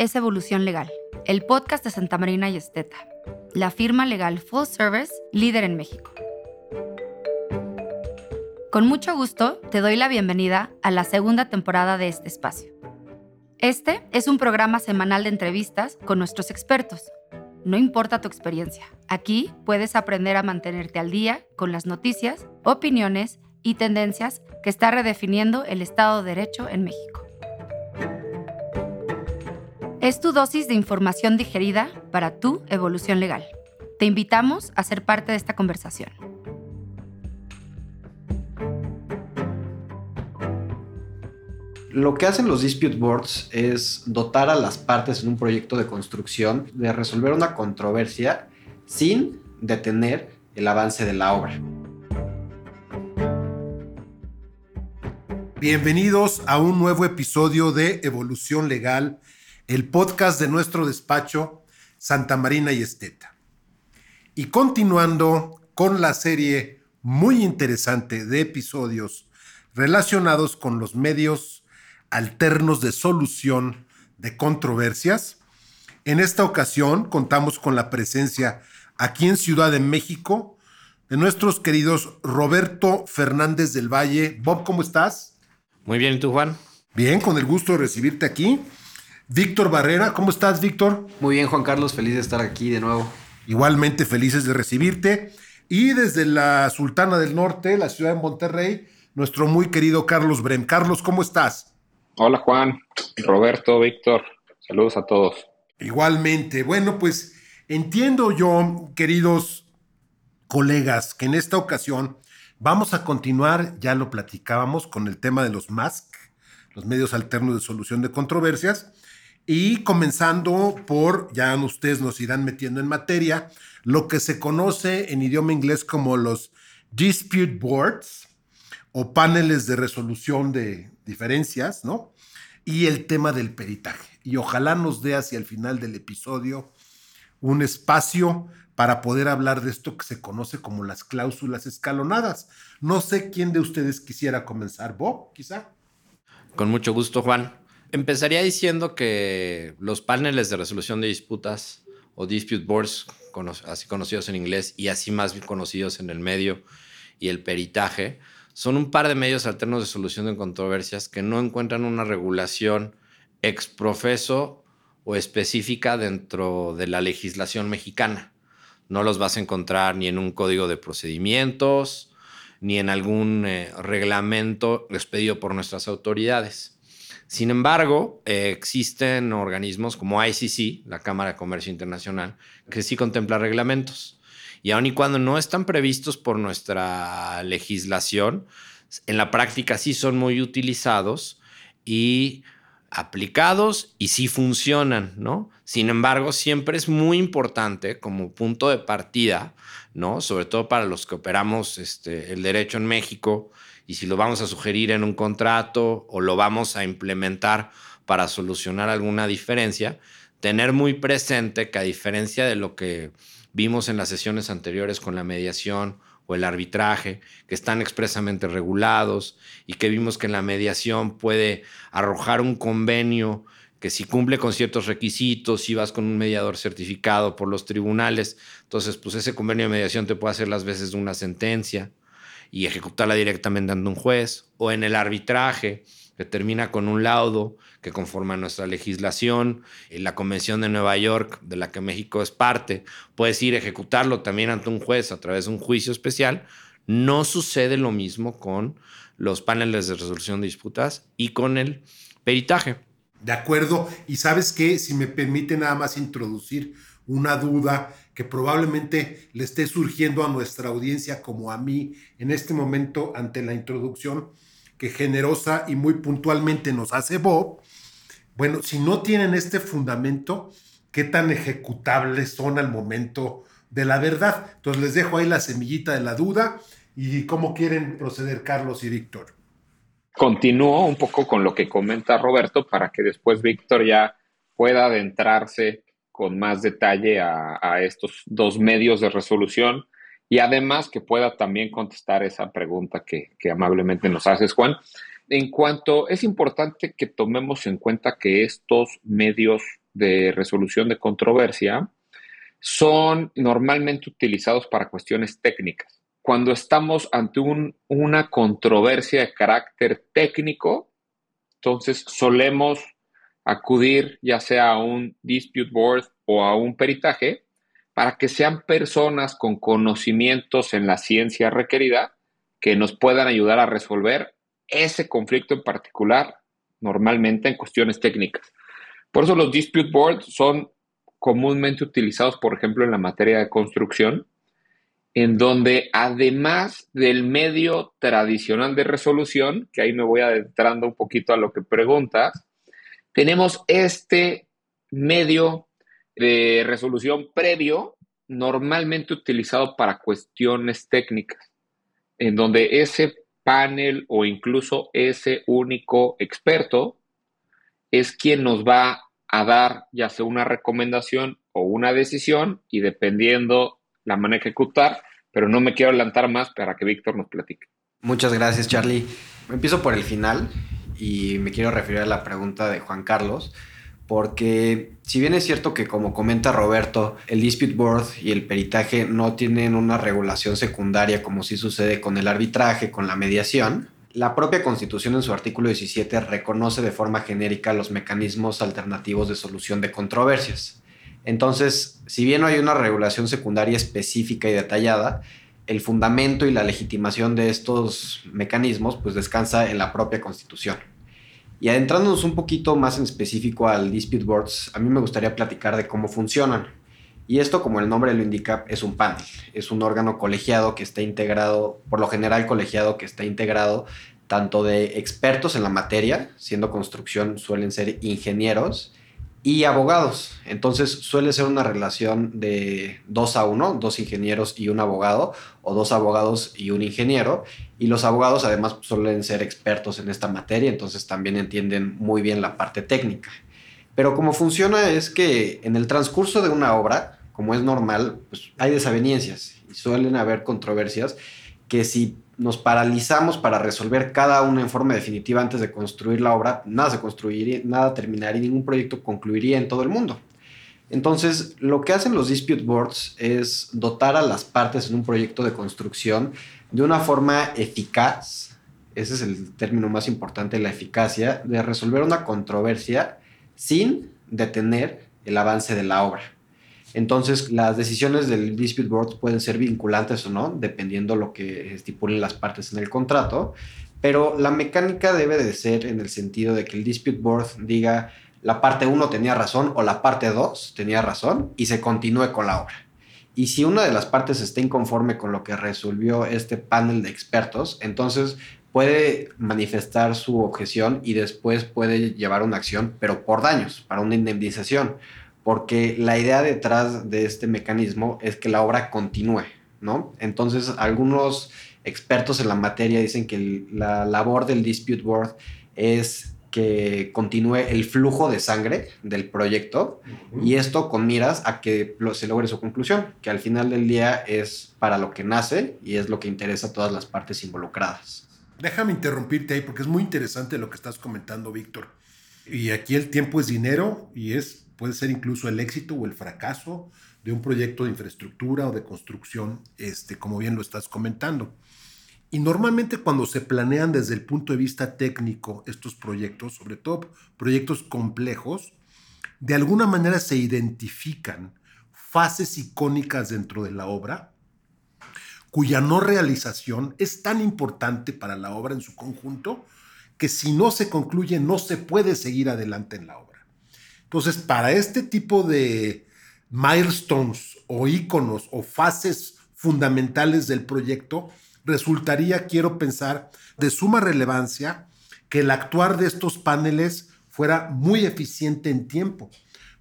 es Evolución Legal, el podcast de Santa Marina y Esteta, la firma legal full service líder en México. Con mucho gusto te doy la bienvenida a la segunda temporada de este espacio. Este es un programa semanal de entrevistas con nuestros expertos. No importa tu experiencia, aquí puedes aprender a mantenerte al día con las noticias, opiniones y tendencias que está redefiniendo el Estado de Derecho en México. Es tu dosis de información digerida para tu evolución legal. Te invitamos a ser parte de esta conversación. Lo que hacen los dispute boards es dotar a las partes en un proyecto de construcción de resolver una controversia sin detener el avance de la obra. Bienvenidos a un nuevo episodio de Evolución Legal el podcast de nuestro despacho Santa Marina y Esteta. Y continuando con la serie muy interesante de episodios relacionados con los medios alternos de solución de controversias, en esta ocasión contamos con la presencia aquí en Ciudad de México de nuestros queridos Roberto Fernández del Valle. Bob, ¿cómo estás? Muy bien, ¿y tú, Juan? Bien, con el gusto de recibirte aquí. Víctor Barrera, ¿cómo estás, Víctor? Muy bien, Juan Carlos, feliz de estar aquí de nuevo. Igualmente felices de recibirte. Y desde la Sultana del Norte, la ciudad de Monterrey, nuestro muy querido Carlos Brem. Carlos, ¿cómo estás? Hola, Juan, Roberto, Víctor, saludos a todos. Igualmente. Bueno, pues entiendo yo, queridos colegas, que en esta ocasión vamos a continuar, ya lo platicábamos, con el tema de los MASC, los medios alternos de solución de controversias. Y comenzando por, ya ustedes nos irán metiendo en materia, lo que se conoce en idioma inglés como los dispute boards o paneles de resolución de diferencias, ¿no? Y el tema del peritaje. Y ojalá nos dé hacia el final del episodio un espacio para poder hablar de esto que se conoce como las cláusulas escalonadas. No sé quién de ustedes quisiera comenzar. Bob, quizá. Con mucho gusto, Juan. Empezaría diciendo que los paneles de resolución de disputas o dispute boards, así conocidos en inglés y así más conocidos en el medio y el peritaje, son un par de medios alternos de solución de controversias que no encuentran una regulación exprofeso o específica dentro de la legislación mexicana. No los vas a encontrar ni en un código de procedimientos, ni en algún eh, reglamento expedido por nuestras autoridades. Sin embargo, eh, existen organismos como ICC, la Cámara de Comercio Internacional, que sí contempla reglamentos. Y aun y cuando no están previstos por nuestra legislación, en la práctica sí son muy utilizados y aplicados y sí funcionan, ¿no? Sin embargo, siempre es muy importante como punto de partida, ¿no? Sobre todo para los que operamos este, el derecho en México, y si lo vamos a sugerir en un contrato o lo vamos a implementar para solucionar alguna diferencia, tener muy presente que a diferencia de lo que vimos en las sesiones anteriores con la mediación o el arbitraje, que están expresamente regulados y que vimos que en la mediación puede arrojar un convenio que si cumple con ciertos requisitos, si vas con un mediador certificado por los tribunales, entonces pues ese convenio de mediación te puede hacer las veces de una sentencia y ejecutarla directamente ante un juez, o en el arbitraje, que termina con un laudo que conforme a nuestra legislación y la Convención de Nueva York, de la que México es parte, puedes ir a ejecutarlo también ante un juez a través de un juicio especial. No sucede lo mismo con los paneles de resolución de disputas y con el peritaje. De acuerdo. Y sabes que, si me permite nada más introducir una duda que probablemente le esté surgiendo a nuestra audiencia como a mí en este momento ante la introducción que generosa y muy puntualmente nos hace Bob. Bueno, si no tienen este fundamento, ¿qué tan ejecutables son al momento de la verdad? Entonces les dejo ahí la semillita de la duda y cómo quieren proceder Carlos y Víctor. Continúo un poco con lo que comenta Roberto para que después Víctor ya pueda adentrarse con más detalle a, estos dos medios de resolución y además que pueda también contestar esa pregunta que, que amablemente nos haces, Juan. En cuanto es importante que tomemos en cuenta que estos medios de resolución de controversia son normalmente utilizados para cuestiones técnicas. Cuando estamos ante una controversia de carácter técnico, entonces solemos acudir ya sea a un dispute board o a un peritaje para que sean personas con conocimientos en la ciencia requerida que nos puedan ayudar a resolver ese conflicto en particular, normalmente en cuestiones técnicas. Por eso los dispute boards son comúnmente utilizados, por ejemplo, en la materia de construcción, en donde además del medio tradicional de resolución, que ahí me voy adentrando un poquito a lo que preguntas, tenemos este medio de resolución previo, normalmente utilizado para cuestiones técnicas, en donde ese panel o incluso ese único experto es quien nos va a dar ya sea una recomendación o una decisión y dependiendo la manera de ejecutar, pero no me quiero adelantar más para que Víctor nos platique. Muchas gracias, Charlie. Empiezo por el final y me quiero referir a la pregunta de Juan Carlos, porque si bien es cierto que como comenta Roberto, el dispute board y el peritaje no tienen una regulación secundaria como sí sucede con el arbitraje, con la mediación, la propia Constitución en su artículo 17 reconoce de forma genérica los mecanismos alternativos de solución de controversias. Entonces, si bien no hay una regulación secundaria específica y detallada, el fundamento y la legitimación de estos mecanismos pues descansa en la propia Constitución. Y adentrándonos un poquito más en específico al Dispute Boards, a mí me gustaría platicar de cómo funcionan. Y esto, como el nombre lo indica, es un panel. Es un órgano colegiado que está integrado, por lo general colegiado que está integrado tanto de expertos en la materia, siendo construcción suelen ser ingenieros, y abogados. Entonces suele ser una relación de dos a uno, dos ingenieros y un abogado, o dos abogados y un ingeniero. Y los abogados además suelen ser expertos en esta materia, entonces también entienden muy bien la parte técnica. Pero como funciona es que en el transcurso de una obra, como es normal, pues hay desavenencias y suelen haber controversias que si nos paralizamos para resolver cada una en forma definitiva antes de construir la obra, nada se construiría, nada terminaría, ningún proyecto concluiría en todo el mundo. Entonces, lo que hacen los dispute boards es dotar a las partes en un proyecto de construcción de una forma eficaz, ese es el término más importante, la eficacia, de resolver una controversia sin detener el avance de la obra. Entonces, las decisiones del dispute board pueden ser vinculantes o no, dependiendo lo que estipulen las partes en el contrato, pero la mecánica debe de ser en el sentido de que el dispute board diga la parte 1 tenía razón o la parte 2 tenía razón y se continúe con la obra. Y si una de las partes está inconforme con lo que resolvió este panel de expertos, entonces puede manifestar su objeción y después puede llevar una acción, pero por daños, para una indemnización porque la idea detrás de este mecanismo es que la obra continúe, ¿no? Entonces, algunos expertos en la materia dicen que la labor del dispute board es que continúe el flujo de sangre del proyecto y esto con miras a que se logre su conclusión, que al final del día es para lo que nace y es lo que interesa a todas las partes involucradas. Déjame interrumpirte ahí porque es muy interesante lo que estás comentando, Víctor. Y aquí el tiempo es dinero y es puede ser incluso el éxito o el fracaso de un proyecto de infraestructura o de construcción, este, como bien lo estás comentando. Y normalmente cuando se planean desde el punto de vista técnico estos proyectos, sobre todo proyectos complejos, de alguna manera se identifican fases icónicas dentro de la obra, cuya no realización es tan importante para la obra en su conjunto que si no se concluye no se puede seguir adelante en la obra. Entonces, para este tipo de milestones o iconos o fases fundamentales del proyecto, resultaría, quiero pensar, de suma relevancia que el actuar de estos paneles fuera muy eficiente en tiempo,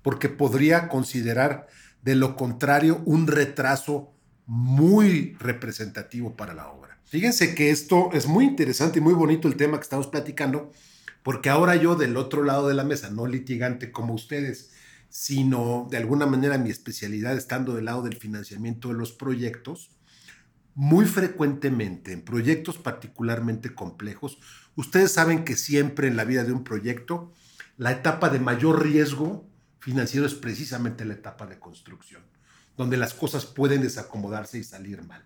porque podría considerar de lo contrario un retraso muy representativo para la obra. Fíjense que esto es muy interesante y muy bonito el tema que estamos platicando, porque ahora yo del otro lado de la mesa, no litigante como ustedes, sino de alguna manera mi especialidad estando del lado del financiamiento de los proyectos, muy frecuentemente en proyectos particularmente complejos, ustedes saben que siempre en la vida de un proyecto, la etapa de mayor riesgo financiero es precisamente la etapa de construcción, donde las cosas pueden desacomodarse y salir mal.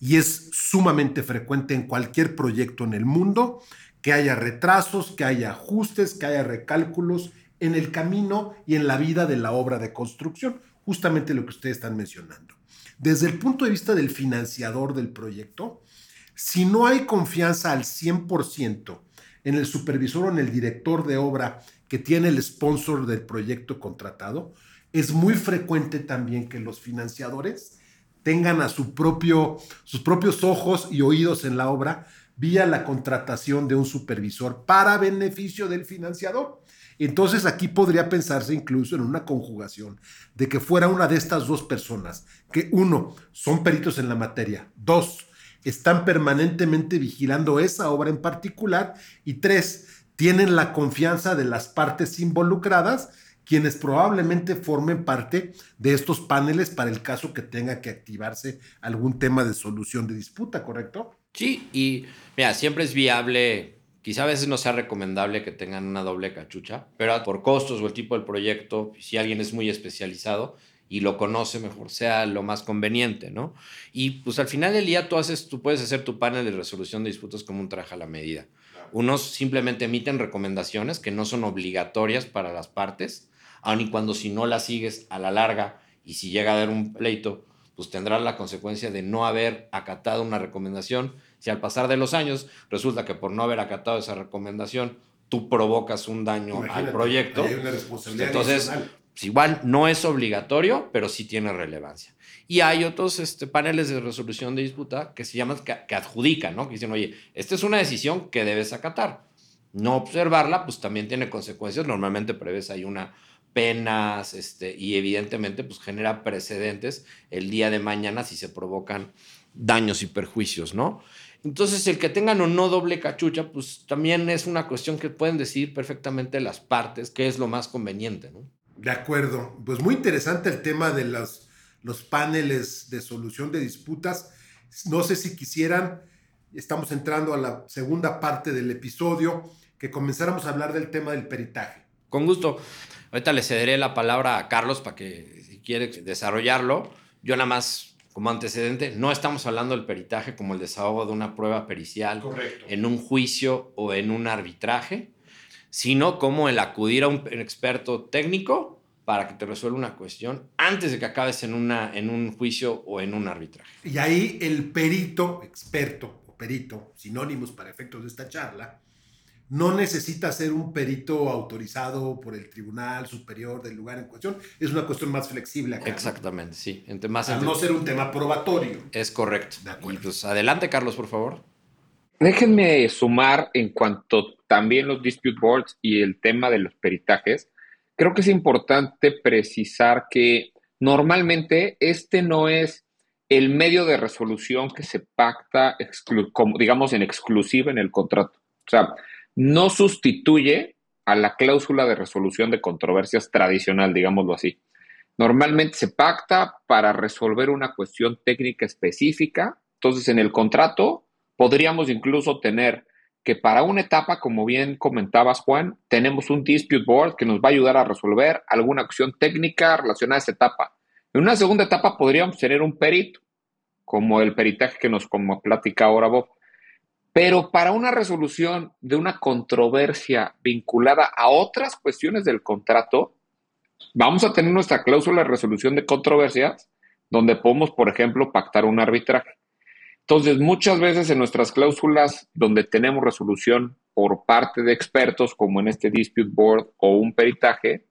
Y es sumamente frecuente en cualquier proyecto en el mundo que haya retrasos, que haya ajustes, que haya recálculos en el camino y en la vida de la obra de construcción, justamente lo que ustedes están mencionando. Desde el punto de vista del financiador del proyecto, si no hay confianza al 100% en el supervisor o en el director de obra que tiene el sponsor del proyecto contratado, es muy frecuente también que los financiadores tengan a su sus propios ojos y oídos en la obra vía la contratación de un supervisor para beneficio del financiador. Entonces aquí podría pensarse incluso en una conjugación de que fuera una de estas dos personas, que uno, son peritos en la materia, dos, están permanentemente vigilando esa obra en particular y tres, tienen la confianza de las partes involucradas, quienes probablemente formen parte de estos paneles para el caso que tenga que activarse algún tema de solución de disputa, ¿correcto? Sí, y mira, siempre es viable, quizá a veces no sea recomendable que tengan una doble cachucha, pero por costos o el tipo del proyecto, si alguien es muy especializado, y lo conoce mejor, sea lo más conveniente, ¿no? Y pues al final del día tú, haces, tú puedes hacer tu panel de resolución de disputas como un traje a la medida. Unos simplemente emiten recomendaciones que no son obligatorias para las partes, aun y cuando si no las sigues a la larga y si llega a haber un pleito, pues tendrás la consecuencia de no haber acatado una recomendación. Si al pasar de los años resulta que por no haber acatado esa recomendación, tú provocas un daño al proyecto, hay una responsabilidad entonces adicional. pues igual no es obligatorio, pero sí tiene relevancia. Y hay otros este, paneles de resolución de disputa que se llaman, que, que adjudican, ¿no? Que dicen, oye, esta es una decisión que debes acatar. No observarla, pues también tiene consecuencias. Normalmente prevés hay una penas este, y evidentemente pues genera precedentes el día de mañana si se provocan daños y perjuicios, ¿no? Entonces, el que tengan o no doble cachucha, pues también es una cuestión que pueden decidir perfectamente las partes, qué es lo más conveniente, ¿no? De acuerdo. Pues muy interesante el tema de los, los paneles de solución de disputas. No sé si quisieran, estamos entrando a la segunda parte del episodio, que comenzáramos a hablar del tema del peritaje. Con gusto. Ahorita le cederé la palabra a Carlos para que si quiere desarrollarlo. Yo nada más como antecedente, no estamos hablando del peritaje como el desahogo de una prueba pericial Correcto. en un juicio o en un arbitraje, sino como el acudir a un experto técnico para que te resuelva una cuestión antes de que acabes en, una, en un juicio o en un arbitraje. Y ahí el perito, experto o perito, sinónimos para efectos de esta charla, no necesita ser un perito autorizado por el Tribunal Superior del lugar en cuestión. Es una cuestión más flexible acá. ¿no? Exactamente, sí. Más Al no ser un tema probatorio. Es correcto. De acuerdo. Y pues adelante, Carlos, por favor. Déjenme sumar en cuanto también los dispute boards y el tema de los peritajes. Creo que es importante precisar que normalmente este no es el medio de resolución que se pacta, exclu- como, digamos, en exclusiva en el contrato. O sea, no sustituye a la cláusula de resolución de controversias tradicional, digámoslo así. Normalmente se pacta para resolver una cuestión técnica específica. Entonces, en el contrato podríamos incluso tener que para una etapa, como bien comentabas, Juan, tenemos un dispute board que nos va a ayudar a resolver alguna acción técnica relacionada a esa etapa. En una segunda etapa podríamos tener un perito, como el peritaje que nos como platica ahora Bob. Pero para una resolución de una controversia vinculada a otras cuestiones del contrato, vamos a tener nuestra cláusula de resolución de controversias, donde podemos, por ejemplo, pactar un arbitraje. Entonces, muchas veces en nuestras cláusulas donde tenemos resolución por parte de expertos, como en este dispute board o un peritaje,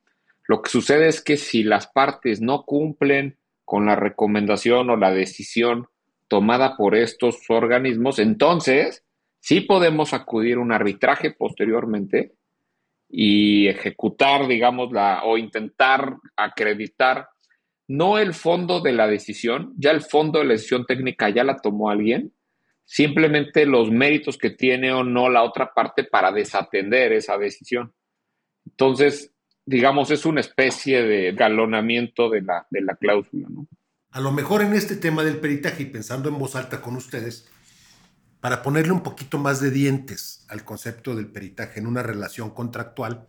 lo que sucede es que si las partes no cumplen con la recomendación o la decisión tomada por estos organismos, entonces sí podemos acudir a un arbitraje posteriormente y ejecutar, digamos, la, o intentar acreditar no el fondo de la decisión, ya el fondo de la decisión técnica ya la tomó alguien, simplemente los méritos que tiene o no la otra parte para desatender esa decisión. Entonces, digamos, es una especie de galonamiento de la, de la cláusula, ¿no? A lo mejor en este tema del peritaje y pensando en voz alta con ustedes, para ponerle un poquito más de dientes al concepto del peritaje en una relación contractual,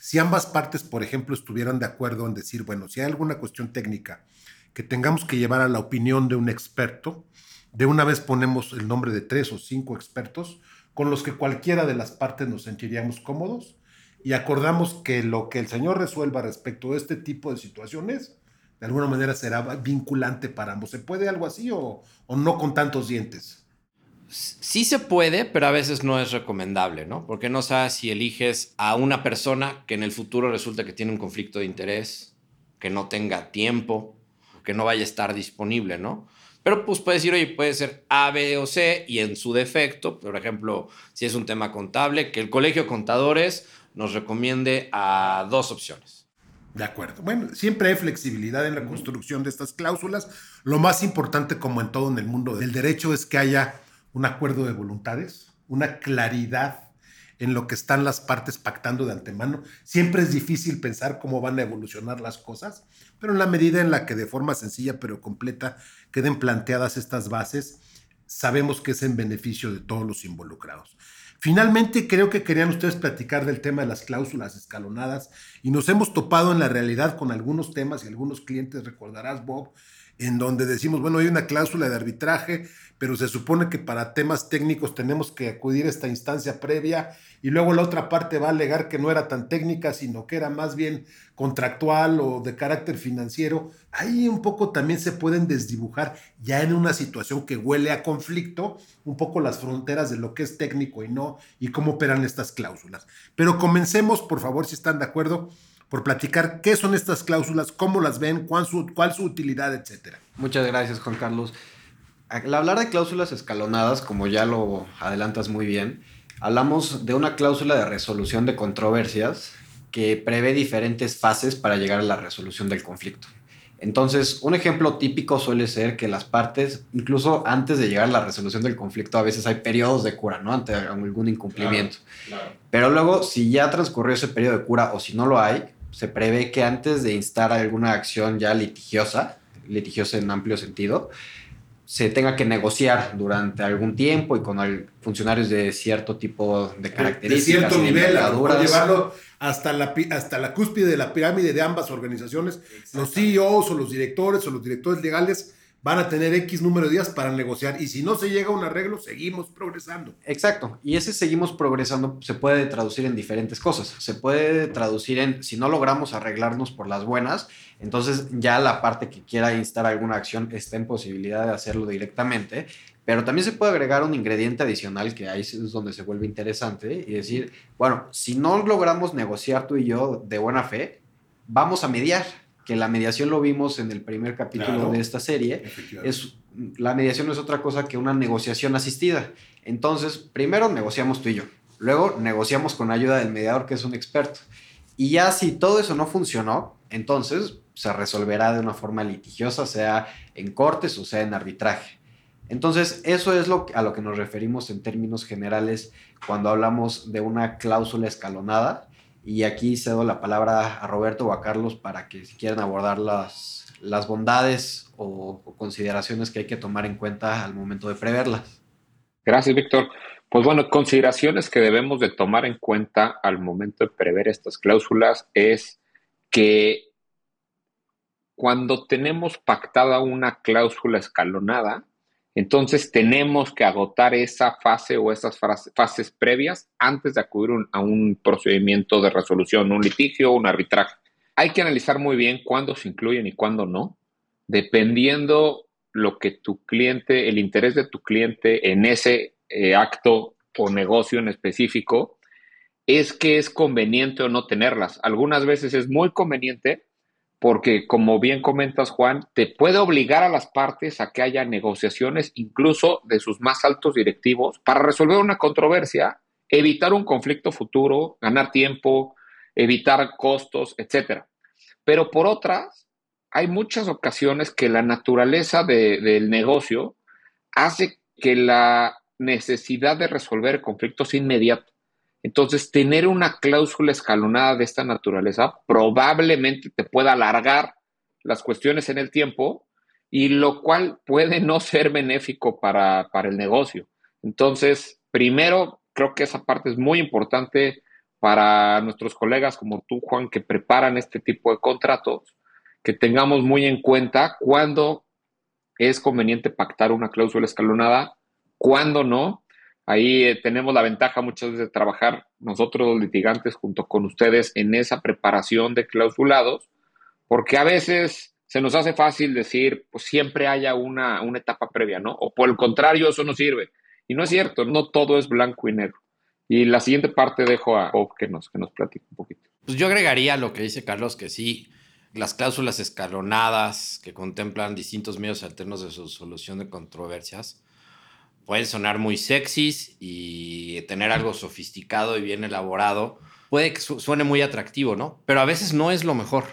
si ambas partes, por ejemplo, estuvieran de acuerdo en decir, bueno, si hay alguna cuestión técnica que tengamos que llevar a la opinión de un experto, de una vez ponemos el nombre de tres o cinco expertos con los que cualquiera de las partes nos sentiríamos cómodos y acordamos que lo que el señor resuelva respecto a este tipo de situaciones, de alguna manera será vinculante para ambos. ¿Se puede algo así o, o no con tantos dientes? Sí se puede, pero a veces no es recomendable, ¿no? Porque no sabes si eliges a una persona que en el futuro resulta que tiene un conflicto de interés, que no tenga tiempo, que no vaya a estar disponible, ¿no? Pero pues puedes decir, oye, puede ser A, B o C y en su defecto, por ejemplo, si es un tema contable, que el Colegio de Contadores nos recomiende a dos opciones. De acuerdo. Bueno, siempre hay flexibilidad en la construcción de estas cláusulas. Lo más importante, como en todo en el mundo del derecho, es que haya un acuerdo de voluntades, una claridad en lo que están las partes pactando de antemano. Siempre es difícil pensar cómo van a evolucionar las cosas, pero en la medida en la que de forma sencilla pero completa queden planteadas estas bases, sabemos que es en beneficio de todos los involucrados. Finalmente, creo que querían ustedes platicar del tema de las cláusulas escalonadas y nos hemos topado en la realidad con algunos temas y algunos clientes, recordarás Bob, en donde decimos, bueno, hay una cláusula de arbitraje, pero se supone que para temas técnicos tenemos que acudir a esta instancia previa y luego la otra parte va a alegar que no era tan técnica, sino que era más bien contractual o de carácter financiero. Ahí un poco también se pueden desdibujar ya en una situación que huele a conflicto, un poco las fronteras de lo que es técnico y no, y cómo operan estas cláusulas. Pero comencemos, por favor, si están de acuerdo por platicar qué son estas cláusulas, cómo las ven, cuál su, cuál su utilidad, etcétera. Muchas gracias, Juan Carlos. Al hablar de cláusulas escalonadas, como ya lo adelantas muy bien, hablamos de una cláusula de resolución de controversias que prevé diferentes fases para llegar a la resolución del conflicto. Entonces, un ejemplo típico suele ser que las partes, incluso antes de llegar a la resolución del conflicto, a veces hay periodos de cura, ¿no? Ante algún incumplimiento. Pero luego, si ya transcurrió ese periodo de cura o si no lo hay, se prevé que antes de instar alguna acción ya litigiosa, litigiosa en amplio sentido, se tenga que negociar durante algún tiempo y con funcionarios de cierto tipo de características. De cierto nivel, llevarlo hasta la, hasta la cúspide de la pirámide de ambas organizaciones. Los CEOs o los directores o los directores legales van a tener X número de días para negociar y si no se llega a un arreglo, seguimos progresando. Exacto, y ese seguimos progresando se puede traducir en diferentes cosas. Se puede traducir en, si no logramos arreglarnos por las buenas, entonces ya la parte que quiera instar alguna acción está en posibilidad de hacerlo directamente, pero también se puede agregar un ingrediente adicional que ahí es donde se vuelve interesante y decir, bueno, si no logramos negociar tú y yo de buena fe, vamos a mediar que la mediación lo vimos en el primer capítulo de esta serie, es, la mediación no es otra cosa que una negociación asistida. Entonces, primero negociamos tú y yo, luego negociamos con ayuda del mediador que es un experto. Y ya si todo eso no funcionó, entonces se resolverá de una forma litigiosa, sea en cortes o sea en arbitraje. Entonces, eso es lo, a lo que nos referimos en términos generales cuando hablamos de una cláusula escalonada y aquí cedo la palabra a Roberto o a Carlos para que si quieren abordar las, las bondades o, consideraciones que hay que tomar en cuenta al momento de preverlas. Gracias, Víctor. Pues bueno, consideraciones que debemos de tomar en cuenta al momento de prever estas cláusulas es que cuando tenemos pactada una cláusula escalonada, entonces tenemos que agotar esa fase o esas fases previas antes de acudir a un procedimiento de resolución, un litigio un arbitraje. Hay que analizar muy bien cuándo se incluyen y cuándo no, dependiendo lo que tu cliente, el interés de tu cliente en ese eh, acto o negocio en específico, es que es conveniente o no tenerlas. Algunas veces es muy conveniente porque como bien comentas Juan, te puede obligar a las partes a que haya negociaciones incluso de sus más altos directivos para resolver una controversia, evitar un conflicto futuro, ganar tiempo, evitar costos, etc. Pero por otras, hay muchas ocasiones que la naturaleza del negocio hace que la necesidad de resolver conflictos inmediato entonces, tener una cláusula escalonada de esta naturaleza probablemente te pueda alargar las cuestiones en el tiempo y lo cual puede no ser benéfico para, el negocio. Entonces, primero, creo que esa parte es muy importante para nuestros colegas como tú, Juan, que preparan este tipo de contratos, que tengamos muy en cuenta cuándo es conveniente pactar una cláusula escalonada, cuándo no. Ahí eh, tenemos la ventaja muchas veces de trabajar nosotros los litigantes junto con ustedes en esa preparación de clausulados, porque a veces se nos hace fácil decir, pues siempre haya una, una etapa previa, ¿no? O por el contrario, eso no sirve. Y no es cierto, no todo es blanco y negro. Y la siguiente parte dejo a Bob que nos, que nos platique un poquito. Pues yo agregaría lo que dice Carlos, que sí, las cláusulas escalonadas que contemplan distintos medios alternos de solución de controversias pueden sonar muy sexys y tener algo sofisticado y bien elaborado. Puede que suene muy atractivo, ¿no? Pero a veces no es lo mejor.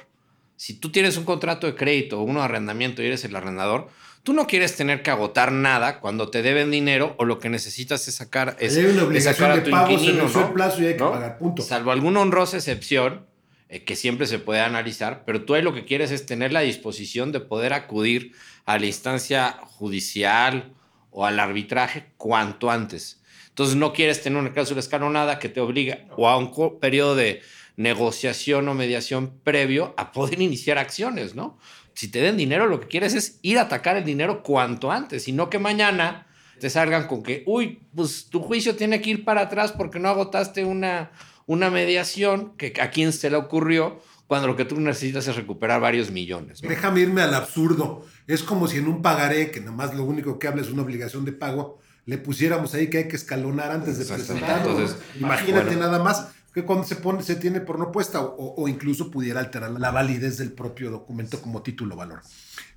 Si tú tienes un contrato de crédito o de arrendamiento y eres el arrendador, Tú no quieres tener que agotar nada cuando te deben dinero o lo que necesitas es sacar es, Hay una obligación de pago, se plazo y hay que pagar, punto. Salvo alguna honrosa excepción eh, que siempre se puede analizar, pero tú ahí lo que quieres es tener la disposición de poder acudir a la instancia judicial o al arbitraje cuanto antes. Entonces no quieres tener una cláusula escalonada que te obliga o a un periodo de negociación o mediación previo a poder iniciar acciones, ¿no? si te den dinero, lo que quieres es ir a atacar el dinero cuanto antes, y no que mañana te salgan con que, uy, pues tu juicio tiene que ir para atrás porque no agotaste una, una mediación que a quién se le ocurrió cuando lo que tú necesitas es recuperar varios millones. Déjame irme al absurdo. Es como si en un pagaré, que nomás lo único que habla es una obligación de pago, le pusiéramos ahí que hay que escalonar antes de presentarlo. Entonces, Imagínate nada más que cuando se pone se tiene por no puesta o, incluso pudiera alterar la validez del propio documento como título valor.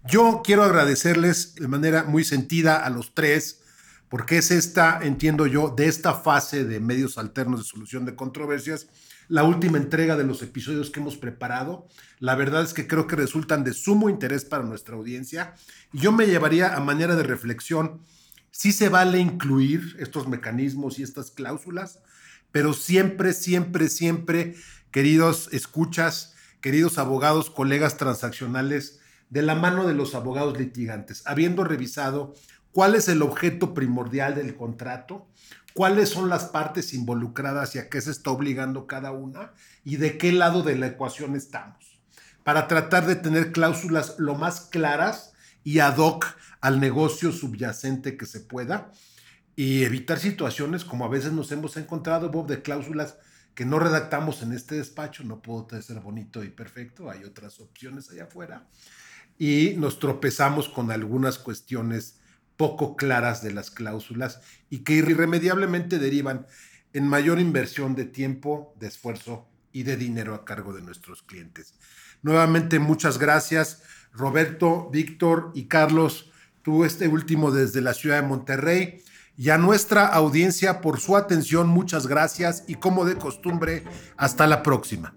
Yo quiero agradecerles de manera muy sentida a los tres, porque es esta, entiendo yo, de esta fase de medios alternos de solución de controversias, la última entrega de los episodios que hemos preparado. La verdad es que creo que resultan de sumo interés para nuestra audiencia yo me llevaría a manera de reflexión si se vale incluir estos mecanismos y estas cláusulas pero siempre, siempre, siempre, queridos escuchas, queridos abogados, colegas transaccionales, de la mano de los abogados litigantes, habiendo revisado cuál es el objeto primordial del contrato, cuáles son las partes involucradas y a qué se está obligando cada una y de qué lado de la ecuación estamos, para tratar de tener cláusulas lo más claras y ad hoc al negocio subyacente que se pueda y evitar situaciones como a veces nos hemos encontrado, Bob, de cláusulas que no redactamos en este despacho, no puedo ser bonito y perfecto, hay otras opciones allá afuera, y nos tropezamos con algunas cuestiones poco claras de las cláusulas y que irremediablemente derivan en mayor inversión de tiempo, de esfuerzo y de dinero a cargo de nuestros clientes. Nuevamente, muchas gracias, Roberto, Víctor y Carlos, tú este último desde la ciudad de Monterrey y a nuestra audiencia por su atención. Muchas gracias y como de costumbre, hasta la próxima.